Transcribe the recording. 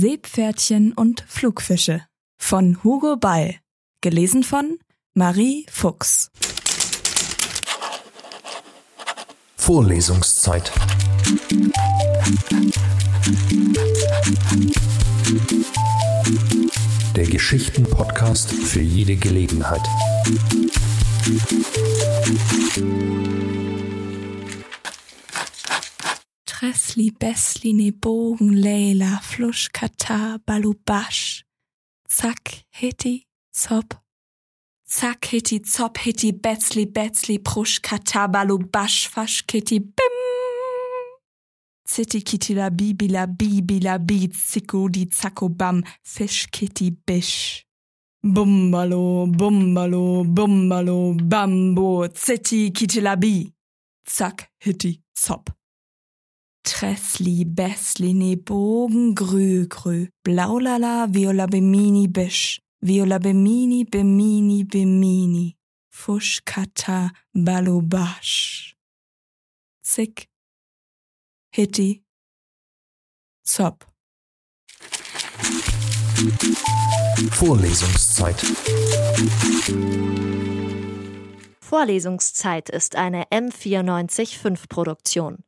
Seepferdchen und Flugfische von Hugo Ball. Gelesen von Marie Fuchs. Vorlesungszeit. Der Geschichten-Podcast für jede Gelegenheit. Tressli, Bessli, ne Bogen, Leila, Flusch, Katar, Balubasch. Zack, Hitti, Zop. Zack, Hitti, Zop, Hitti, Betzli, Betzli, Prusch, Katar, Balubasch, Fasch, Kitti, Bim. Zitti, Kitti, la Bibi, la Bibi, la Bi, Zicko, di Zacko, Bam, Fisch, Kitti, Bisch. Bumbalo, Bumbalo, Bumbalo, Bambo, Zitti, Kitti, la Bi. Zack, Hitti, Zop. Tressli, Bessli, ne Bogen, Grü, Grü, Blaulala, Viola Bemini, Bisch, Viola Bemini, Bemini, Bemini, Fusch, Kata, Balubasch. Zick, Hitti, Zop. Vorlesungszeit. Vorlesungszeit ist eine M945 Produktion.